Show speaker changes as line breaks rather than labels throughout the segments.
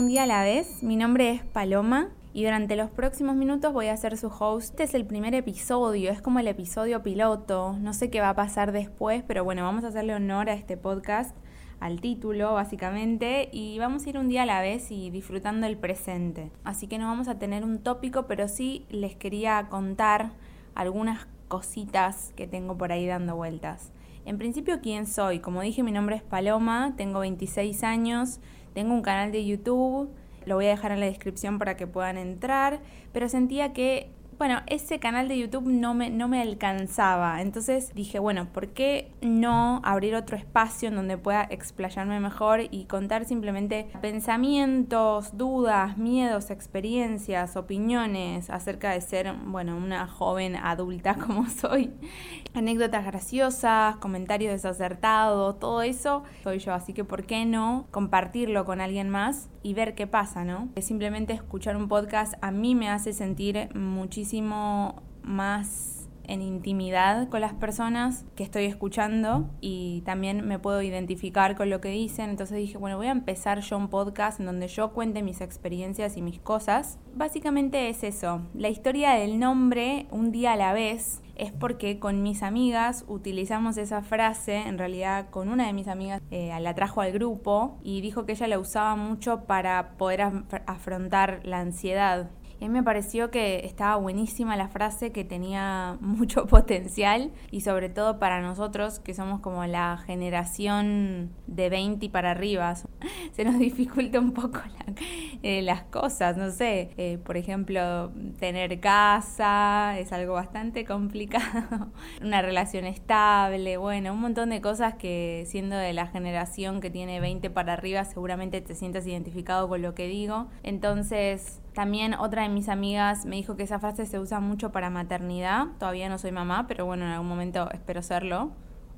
Un día a la vez. Mi nombre es Paloma y durante los próximos minutos voy a ser su host. Este es el primer episodio, es como el episodio piloto. No sé qué va a pasar después, pero bueno, vamos a hacerle honor a este podcast, al título básicamente, y vamos a ir un día a la vez y disfrutando el presente. Así que no vamos a tener un tópico, pero sí les quería contar algunas cositas que tengo por ahí dando vueltas. En principio, ¿quién soy? Como dije, mi nombre es Paloma, tengo 26 años, tengo un canal de YouTube, lo voy a dejar en la descripción para que puedan entrar, pero sentía que bueno, ese canal de YouTube no me, no me alcanzaba. Entonces dije, bueno, ¿por qué no abrir otro espacio en donde pueda explayarme mejor y contar simplemente pensamientos, dudas, miedos, experiencias, opiniones acerca de ser, bueno, una joven adulta como soy? Anécdotas graciosas, comentarios desacertados, todo eso soy yo. Así que, ¿por qué no compartirlo con alguien más y ver qué pasa, no? Simplemente escuchar un podcast a mí me hace sentir muchísimo más en intimidad con las personas que estoy escuchando y también me puedo identificar con lo que dicen. Entonces dije, bueno, voy a empezar yo un podcast en donde yo cuente mis experiencias y mis cosas. Básicamente es eso. La historia del nombre, un día a la vez, es porque con mis amigas utilizamos esa frase, en realidad con una de mis amigas eh, la trajo al grupo y dijo que ella la usaba mucho para poder afrontar la ansiedad a mí me pareció que estaba buenísima la frase, que tenía mucho potencial y sobre todo para nosotros que somos como la generación de 20 y para arriba, se nos dificulta un poco eh, las cosas, no sé, eh, por ejemplo, tener casa es algo bastante complicado, una relación estable, bueno, un montón de cosas que siendo de la generación que tiene 20 para arriba seguramente te sientas identificado con lo que digo. Entonces, también otra de mis amigas me dijo que esa frase se usa mucho para maternidad. Todavía no soy mamá, pero bueno, en algún momento espero serlo.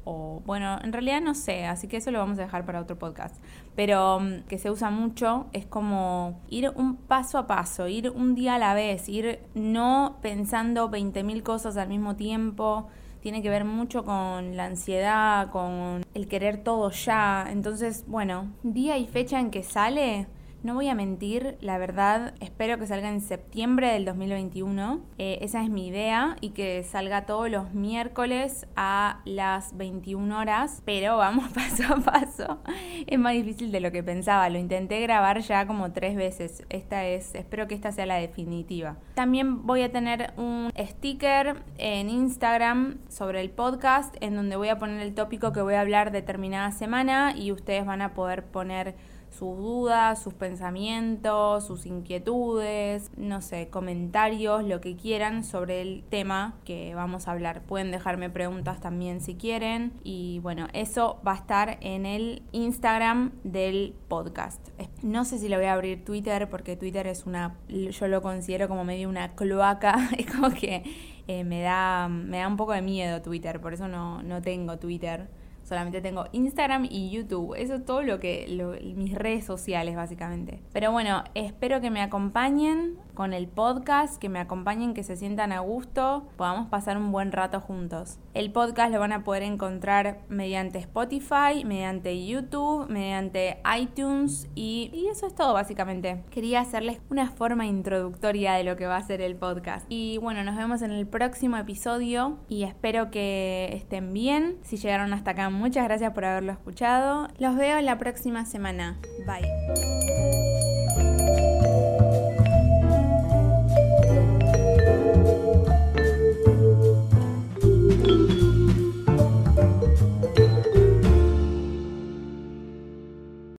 O bueno, en realidad no sé, así que eso lo vamos a dejar para otro podcast. Pero mm, que se usa mucho es como ir un paso a paso, ir un día a la vez, ir no pensando 20.000 cosas al mismo tiempo. Tiene que ver mucho con la ansiedad, con el querer todo ya. Entonces, bueno, día y fecha en que sale no voy a mentir, la verdad, espero que salga en septiembre del 2021. Eh, esa es mi idea y que salga todos los miércoles a las 21 horas, pero vamos paso a paso. Es más difícil de lo que pensaba. Lo intenté grabar ya como tres veces. Esta es, espero que esta sea la definitiva. También voy a tener un sticker en Instagram sobre el podcast en donde voy a poner el tópico que voy a hablar determinada semana y ustedes van a poder poner sus dudas, sus pensamientos, sus inquietudes, no sé, comentarios, lo que quieran sobre el tema que vamos a hablar. Pueden dejarme preguntas también si quieren y bueno, eso va a estar en el Instagram del podcast. No sé si lo voy a abrir Twitter porque Twitter es una, yo lo considero como medio una cloaca, es como que eh, me, da, me da un poco de miedo Twitter, por eso no, no tengo Twitter solamente tengo Instagram y YouTube. Eso es todo lo que mis redes sociales básicamente. Pero bueno, espero que me acompañen con el podcast, que me acompañen, que se sientan a gusto, podamos pasar un buen rato juntos. El podcast lo van a poder encontrar mediante Spotify, mediante YouTube, mediante iTunes y, y eso es todo básicamente. Quería hacerles una forma introductoria de lo que va a ser el podcast. Y bueno, nos vemos en el próximo episodio y espero que estén bien. Si llegaron hasta acá, Muchas gracias por haberlo escuchado. Los veo la próxima semana. Bye.